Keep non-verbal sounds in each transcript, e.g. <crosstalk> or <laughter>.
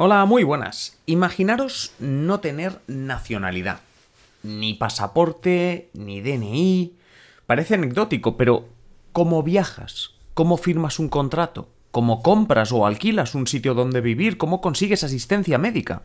Hola, muy buenas. Imaginaros no tener nacionalidad. Ni pasaporte, ni DNI. Parece anecdótico, pero ¿cómo viajas? ¿Cómo firmas un contrato? ¿Cómo compras o alquilas un sitio donde vivir? ¿Cómo consigues asistencia médica?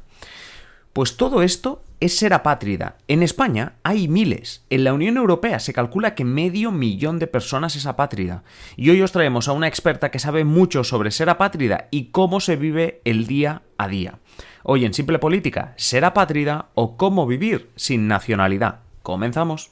Pues todo esto es ser apátrida. En España hay miles. En la Unión Europea se calcula que medio millón de personas es apátrida. Y hoy os traemos a una experta que sabe mucho sobre ser apátrida y cómo se vive el día a día. Hoy en Simple Política, ser apátrida o cómo vivir sin nacionalidad. Comenzamos.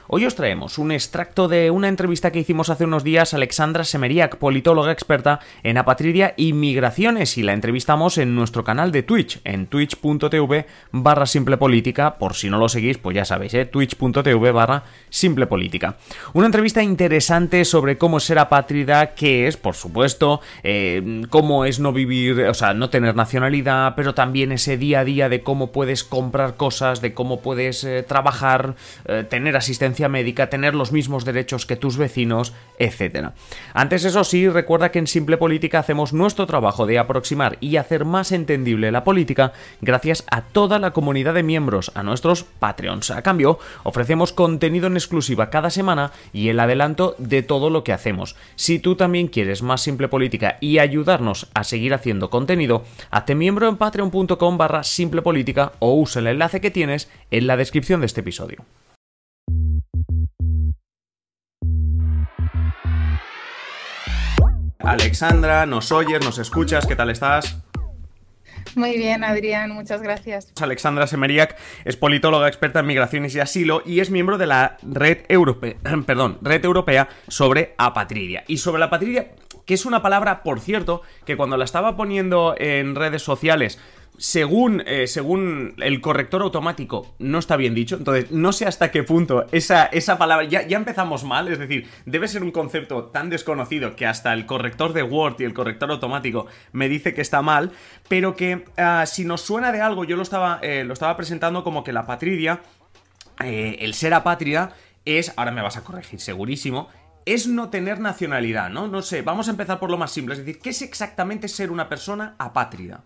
Hoy os traemos un extracto de una entrevista que hicimos hace unos días a Alexandra Semeriak, politóloga experta en apatridia y migraciones, y la entrevistamos en nuestro canal de Twitch, en twitch.tv barra simple política, por si no lo seguís, pues ya sabéis, ¿eh? twitch.tv barra simple política. Una entrevista interesante sobre cómo ser apátrida, qué es, por supuesto, eh, cómo es no vivir, o sea, no tener nacionalidad, pero también ese día a día de cómo puedes comprar cosas, de cómo puedes eh, trabajar, eh, tener asistencia médica, tener los mismos derechos que tus vecinos, etc. Antes, eso sí, recuerda que en Simple Política hacemos nuestro trabajo de aproximar y hacer más entendible la política gracias a toda la comunidad de miembros, a nuestros Patreons. A cambio, ofrecemos contenido en exclusiva cada semana y el adelanto de todo lo que hacemos. Si tú también quieres más Simple Política y ayudarnos a seguir haciendo contenido, hazte miembro en patreon.com barra simple política o usa el enlace que tienes en la descripción de este episodio. Alexandra, nos oyes, nos escuchas, ¿qué tal estás? Muy bien, Adrián, muchas gracias. Alexandra Semeriak es politóloga experta en migraciones y asilo y es miembro de la Red Europea, <clears throat> perdón, Red Europea sobre apatridia. Y sobre la apatridia, que es una palabra, por cierto, que cuando la estaba poniendo en redes sociales según, eh, según el corrector automático, no está bien dicho. Entonces, no sé hasta qué punto esa, esa palabra. Ya, ya, empezamos mal, es decir, debe ser un concepto tan desconocido que hasta el corrector de Word y el corrector automático me dice que está mal. Pero que ah, si nos suena de algo, yo lo estaba, eh, lo estaba presentando como que la patridia, eh, el ser apátrida, es. Ahora me vas a corregir, segurísimo es no tener nacionalidad, ¿no? No sé, vamos a empezar por lo más simple, es decir, ¿qué es exactamente ser una persona apátrida?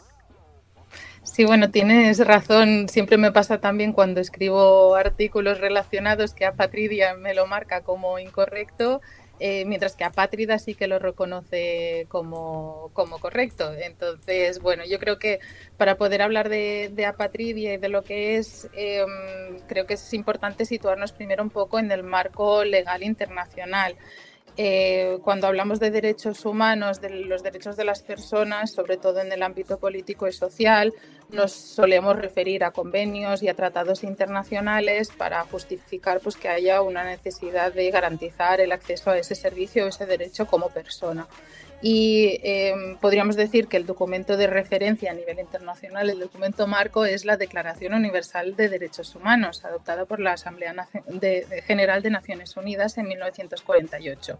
Sí, bueno, tienes razón. Siempre me pasa también cuando escribo artículos relacionados que apatridia me lo marca como incorrecto, eh, mientras que apátrida sí que lo reconoce como, como, correcto. Entonces, bueno, yo creo que para poder hablar de, de apatridia y de lo que es, em, creo que es importante situarnos primero un poco en el marco legal internacional. Eh, cuando hablamos de derechos humanos, de los derechos de las personas, sobre todo en el ámbito político y social, nos solemos referir a convenios y a tratados internacionales para justificar pues, que haya una necesidad de garantizar el acceso a ese servicio o ese derecho como persona y em, podríamos decir que el documento de referencia a nivel internacional, el documento marco, es la Declaración Universal de Derechos Humanos, adoptada por la Asamblea General de Naciones Unidas en 1948.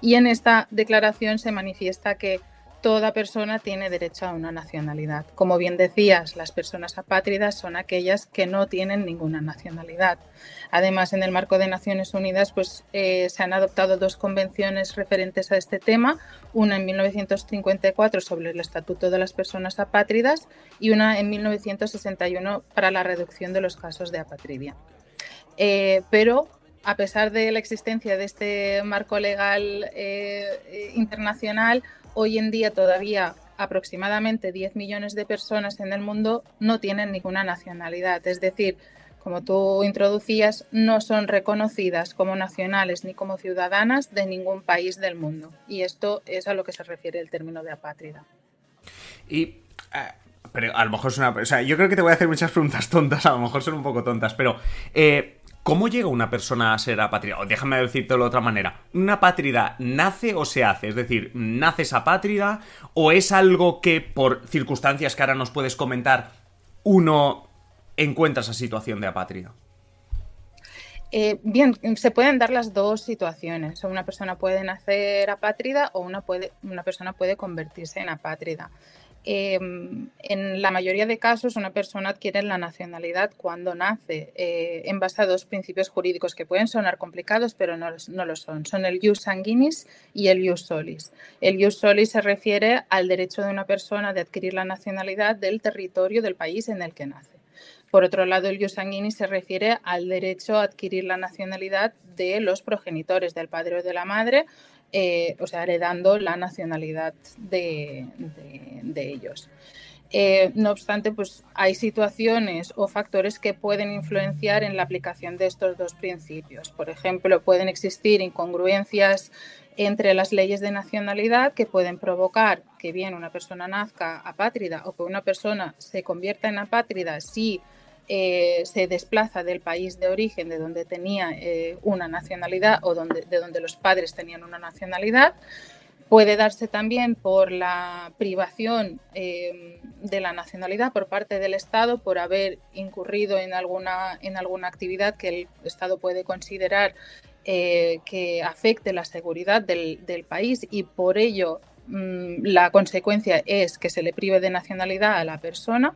Y en esta declaración se manifiesta que toda persona tiene derecho a una nacionalidad. Como bien decías, las personas apátridas son aquellas que no tienen ninguna nacionalidad. Además, en el marco de Naciones Unidas, pues eh, se han adoptado dos convenciones referentes a este tema, una en 1954 sobre el Estatuto de las Personas Apátridas y una en 1961 para la reducción de los casos de apatridia. Eh, pero a pesar de la existencia de este marco legal eh, internacional, hoy en día todavía aproximadamente 10 millones de personas en el mundo no tienen ninguna nacionalidad. Es decir, como tú introducías, no son reconocidas como nacionales ni como ciudadanas de ningún país del mundo. Y esto es a lo que se refiere el término de apátrida. Y. Eh, pero a lo mejor es una. O sea, yo creo que te voy a hacer muchas preguntas tontas, a lo mejor son un poco tontas, pero. Eh, ¿Cómo llega una persona a ser apátrida? O déjame decírtelo de otra manera. ¿Una apátrida nace o se hace? Es decir, ¿naces apátrida o es algo que por circunstancias que ahora nos puedes comentar uno encuentra esa situación de apátrida? Eh, bien, se pueden dar las dos situaciones. Una persona puede nacer apátrida o una, una persona puede convertirse en apátrida. Em, en la mayoría de casos, una persona adquiere la nacionalidad cuando nace, eh, en base a dos principios jurídicos que pueden sonar complicados, pero no, no, lo son. Son el ius sanguinis y el ius solis. El ius solis se refiere al derecho de una persona de adquirir la nacionalidad del territorio del país en el que nace. Por otro lado, el ius sanguinis se refiere al derecho a adquirir la nacionalidad de los progenitores, del padre o de la madre, eh, o sea, heredando la nacionalidad de, ellos. Eh, no obstante, pues hay situaciones o factores que pueden influenciar en la aplicación de estos dos principios. Por ejemplo, pueden existir incongruencias entre las leyes de nacionalidad que pueden provocar que bien una persona nazca apátrida o que una persona se convierta en apátrida si eh, se desplaza del país de origen de donde tenía eh, una nacionalidad o donde, de donde los padres tenían una nacionalidad. Puede darse también por la privación eh, de la nacionalidad por parte del Estado por haber incurrido en alguna, en alguna actividad que el Estado puede considerar que afecte la seguridad del, país y por ello mm, la consecuencia es que se le prive de nacionalidad a la persona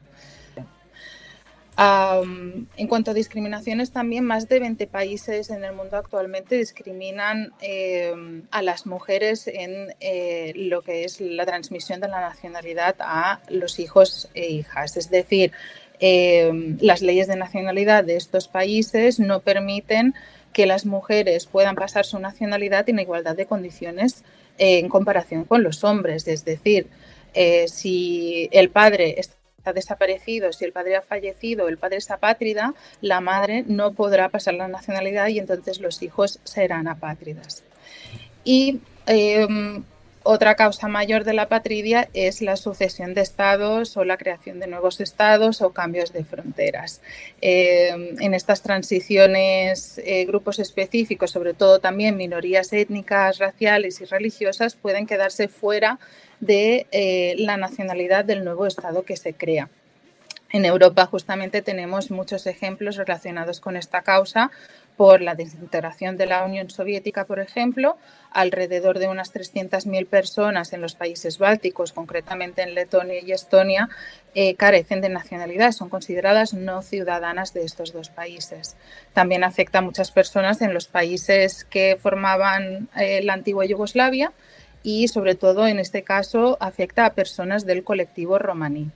en cuanto a discriminaciones, también más de 20 países en el mundo actualmente discriminan em, a las mujeres en eh, lo que es la transmisión de la nacionalidad a los hijos e hijas. Es decir, em, las leyes de nacionalidad de estos países no permiten que las mujeres puedan pasar su nacionalidad en igualdad de condiciones en comparación con los hombres. Es decir, eh, si el padre está ha desaparecido, si el padre ha fallecido, el padre es apátrida, la madre no podrá pasar la nacionalidad y entonces los hijos serán apátridas. Y em, otra causa mayor de la patridia es la sucesión de estados o la creación de nuevos estados o cambios de fronteras. Em, en estas transiciones, eh, grupos específicos, sobre todo también minorías étnicas, raciales y religiosas, pueden quedarse fuera de eh, la nacionalidad del nuevo Estado que se crea. En Europa justamente tenemos muchos ejemplos relacionados con esta causa por la desintegración de la Unión Soviética, por ejemplo, alrededor de unas 300.000 personas en los países bálticos, concretamente en Letonia y Estonia, eh, carecen de nacionalidad, son consideradas no ciudadanas de estos dos países. También afecta a muchas personas en los países que formaban eh, la antigua Yugoslavia, y sobre todo en este caso afecta a personas del colectivo romaní.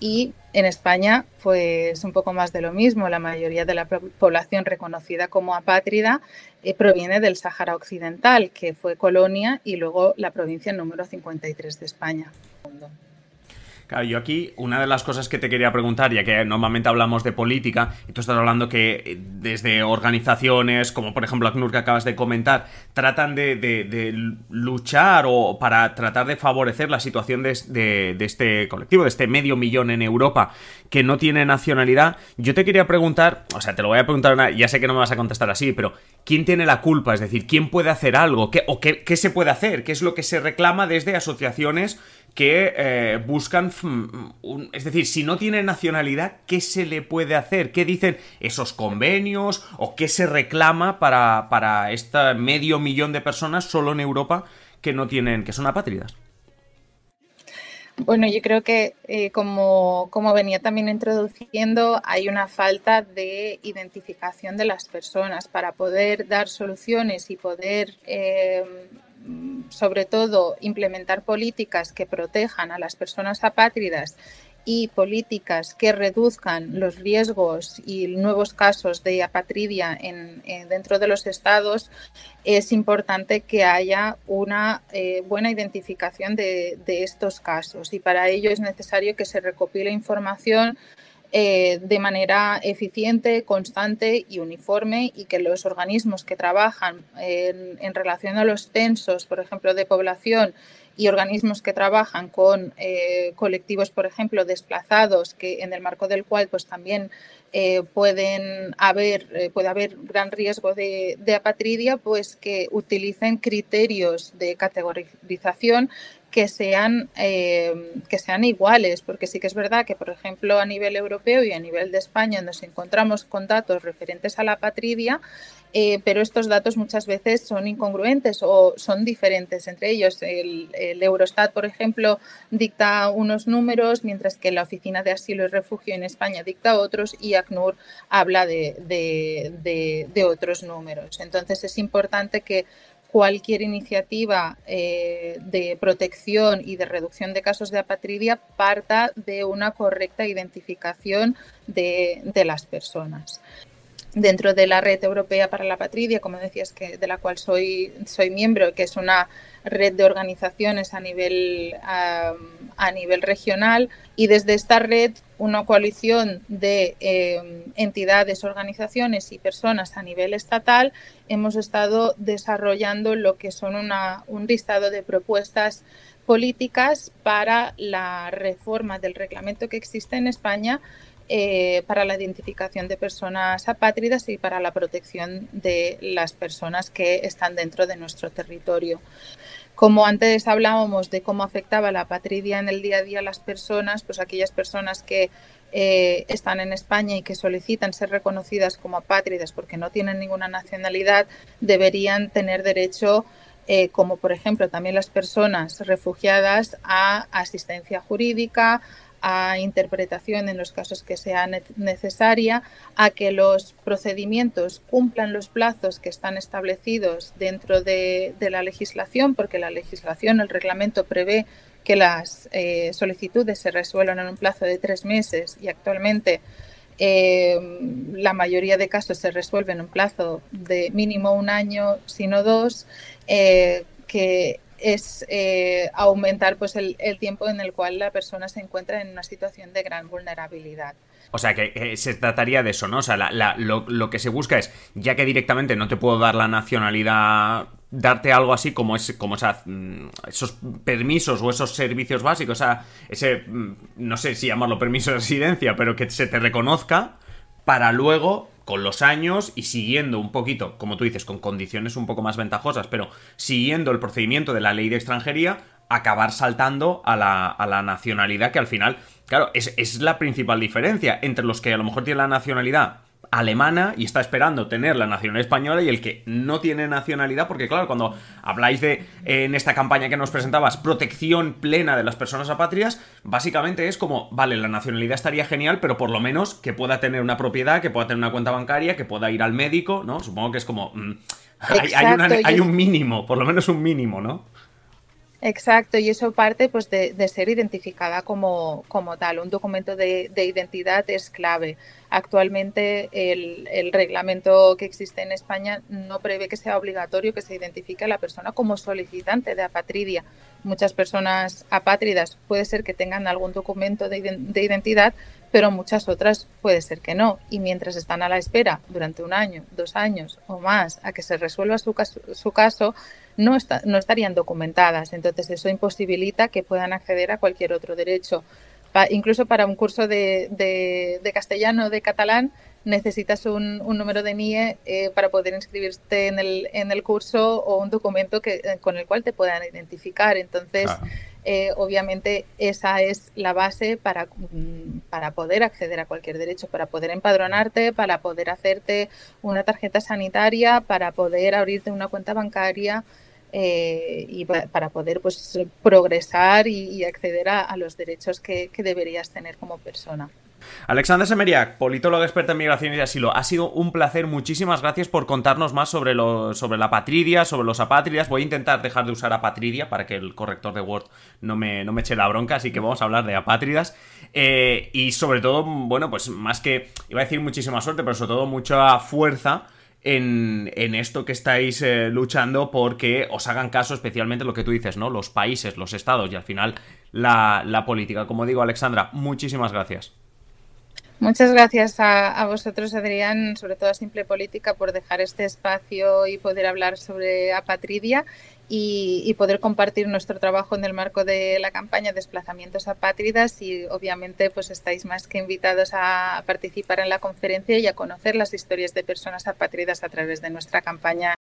Y en España, pues un poco más de lo mismo. La mayoría de la población reconocida como apátrida eh, proviene del Sáhara Occidental, que fue colonia y luego la provincia número 53 de España. Claro, yo aquí una de las cosas que te quería preguntar, ya que normalmente hablamos de política, y tú estás hablando que eh, desde organizaciones, como por ejemplo ACNUR que acabas de comentar, tratan de, luchar o para tratar de favorecer la situación de, este colectivo, de este medio millón en Europa que no tiene nacionalidad. Yo te quería preguntar, o sea, te lo voy a preguntar, ya sé que no me vas a contestar así, pero ¿quién tiene la culpa? Es decir, ¿quién puede hacer algo? ¿Qué, ¿O qué, qué se puede hacer? ¿Qué es lo que se reclama desde asociaciones? Que eh, buscan, es decir, si no tiene nacionalidad, ¿qué se le puede hacer? ¿Qué dicen esos convenios o qué se reclama para, para este medio millón de personas solo en Europa que no tienen, que son apátridas? Bueno, yo creo que eh, como, como, venía también introduciendo, hay una falta de identificación de las personas para poder dar soluciones y poder eh, sobre todo, implementar políticas que protejan a las personas apátridas y políticas que reduzcan los riesgos y nuevos casos de apatridia en, dentro de los estados, es importante que haya una eh, buena identificación de, de, estos casos. Y para ello es necesario que se recopile información eh, de manera eficiente, constante y uniforme y que los organismos que trabajan en, relación a los censos, por ejemplo, de población y organismos que trabajan con eh, colectivos, por ejemplo, desplazados, que en el marco del cual pues también eh, pueden haber, puede haber gran riesgo de, de, apatridia, pues que utilicen criterios de categorización que sean, eh, que sean iguales, porque sí que es verdad que, por ejemplo, a nivel europeo y a nivel de España nos encontramos con datos referentes a la patridia, eh, pero estos datos muchas veces son incongruentes o son diferentes entre ellos. El, Eurostat, por ejemplo, dicta unos números, mientras que la Oficina de Asilo y Refugio en España dicta otros y ACNUR habla de, de otros números. Entonces es importante que cualquier iniciativa eh, de protección y de reducción de casos de apatridia parta de una correcta identificación de, las personas. Dentro de la Red Europea para la Patridia, como decías, que, de la cual soy, soy miembro, que es una red de organizaciones a nivel, a nivel regional, y desde esta red una coalición de eh, entidades, organizaciones y personas a nivel estatal, hemos estado desarrollando lo que son un listado de propuestas políticas para la reforma del reglamento que existe en España eh, para la identificación de personas apátridas y para la protección de las personas que están dentro de nuestro territorio. Como antes hablábamos de cómo afectaba la apatridia en el día a día a las personas, pues aquellas personas que eh, están en España y que solicitan ser reconocidas como apátridas porque no tienen ninguna nacionalidad, deberían tener derecho, eh, como por ejemplo también las personas refugiadas, a asistencia jurídica, a interpretación en los casos que sea necesaria, a que los procedimientos cumplan los plazos que están establecidos dentro de, la legislación, porque la legislación, el reglamento prevé que las eh, solicitudes se resuelvan en un plazo de tres meses y actualmente eh, la mayoría de casos se resuelven en un plazo de mínimo un año, sino dos, eh, que es eh, aumentar pues el, tiempo en el cual la persona se encuentra en una situación de gran vulnerabilidad. O sea, que, se trataría de eso, ¿no? O sea, lo, que se busca es, ya que directamente no te puedo dar la nacionalidad, darte algo así como, ese, como mm, esos permisos o esos servicios básicos, o sea, ese, mm, no sé si llamarlo permiso de residencia, pero que se te reconozca para luego con los años y siguiendo un poquito, como tú dices, con condiciones un poco más ventajosas, pero siguiendo el procedimiento de la ley de extranjería, acabar saltando a la, a la nacionalidad que al final, claro, es, es la principal diferencia entre los que a lo mejor tienen la nacionalidad alemana y está esperando tener la nacionalidad española y el que no tiene nacionalidad, porque claro, cuando habláis de en esta campaña que nos presentabas protección plena de las personas apátridas, básicamente es como, vale, la nacionalidad estaría genial, pero por lo menos que pueda tener una propiedad, que pueda tener una cuenta bancaria, que pueda ir al médico, ¿no? Supongo que es como... Mm, hay, un mínimo, por lo menos un mínimo, ¿no? Exacto, y eso parte pues, de, ser identificada como, como, tal. Un documento de, de identidad es clave. Actualmente el, reglamento que existe en España no prevé que sea obligatorio que se identifique a la persona como solicitante de apatridia. Muchas personas apátridas puede ser que tengan algún documento de, identidad, pero muchas otras puede ser que no. Y mientras están a la espera durante un año, dos años o más a que se resuelva su caso, su caso no, no estarían documentadas. Entonces eso imposibilita que puedan acceder a cualquier otro derecho incluso para un curso de, de, castellano o de catalán necesitas un, número de NIE eh, para poder inscribirte en el, en el curso o un documento que, eh, con el cual te puedan identificar. Entonces, eh, obviamente, esa es la base para, mm, para poder acceder a cualquier derecho, para poder empadronarte, para poder hacerte una tarjeta sanitaria, para poder abrirte una cuenta bancaria. Eh, y para poder pues progresar y, acceder a, los derechos que, deberías tener como persona. Alexandra Semeriak, politóloga experta en migración y asilo, ha sido un placer, muchísimas gracias por contarnos más sobre, lo, sobre la patridia, sobre los apátridas. Voy a intentar dejar de usar apatridia para que el corrector de Word no me, no me eche la bronca, así que vamos a hablar de apátridas. Eh, y sobre todo, bueno, pues más que, iba a decir muchísima suerte, pero sobre todo mucha fuerza en, esto que estáis eh, luchando porque os hagan caso especialmente lo que tú dices, ¿no? Los países, los estados y al final la, la política. Como digo, Alexandra, muchísimas gracias. Muchas gracias a, a, vosotros, Adrián, sobre todo a Simple Política, por dejar este espacio y poder hablar sobre apatridia y, poder compartir nuestro trabajo en el marco de la campaña Desplazamientos Apátridas y obviamente pues estáis más que invitados a participar en la conferencia y a conocer las historias de personas apátridas a través de nuestra campaña.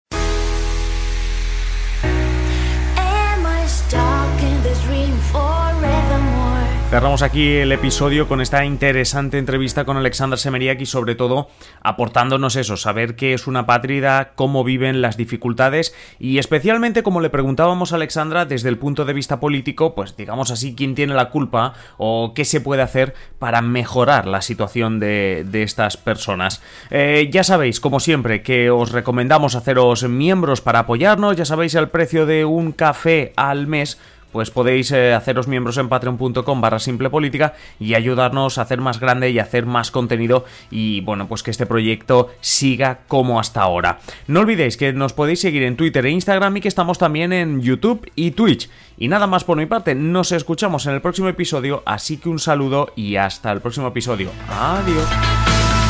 Cerramos aquí el episodio con esta interesante entrevista con Alexandra Semeriak y sobre todo aportándonos eso, saber qué es una pátrida, cómo viven las dificultades y especialmente como le preguntábamos a Alexandra desde el punto de vista político, pues digamos así, quién tiene la culpa o qué se puede hacer para mejorar la situación de, estas personas. Eh, ya sabéis, como siempre, que os recomendamos haceros miembros para apoyarnos, ya sabéis el precio de un café al mes pues podéis eh, haceros miembros en patreon.com barra simple política y ayudarnos a hacer más grande y hacer más contenido y bueno, pues que este proyecto siga como hasta ahora. No olvidéis que nos podéis seguir en Twitter e Instagram y que estamos también en YouTube y Twitch. Y nada más por mi parte, nos escuchamos en el próximo episodio, así que un saludo y hasta el próximo episodio. Adiós.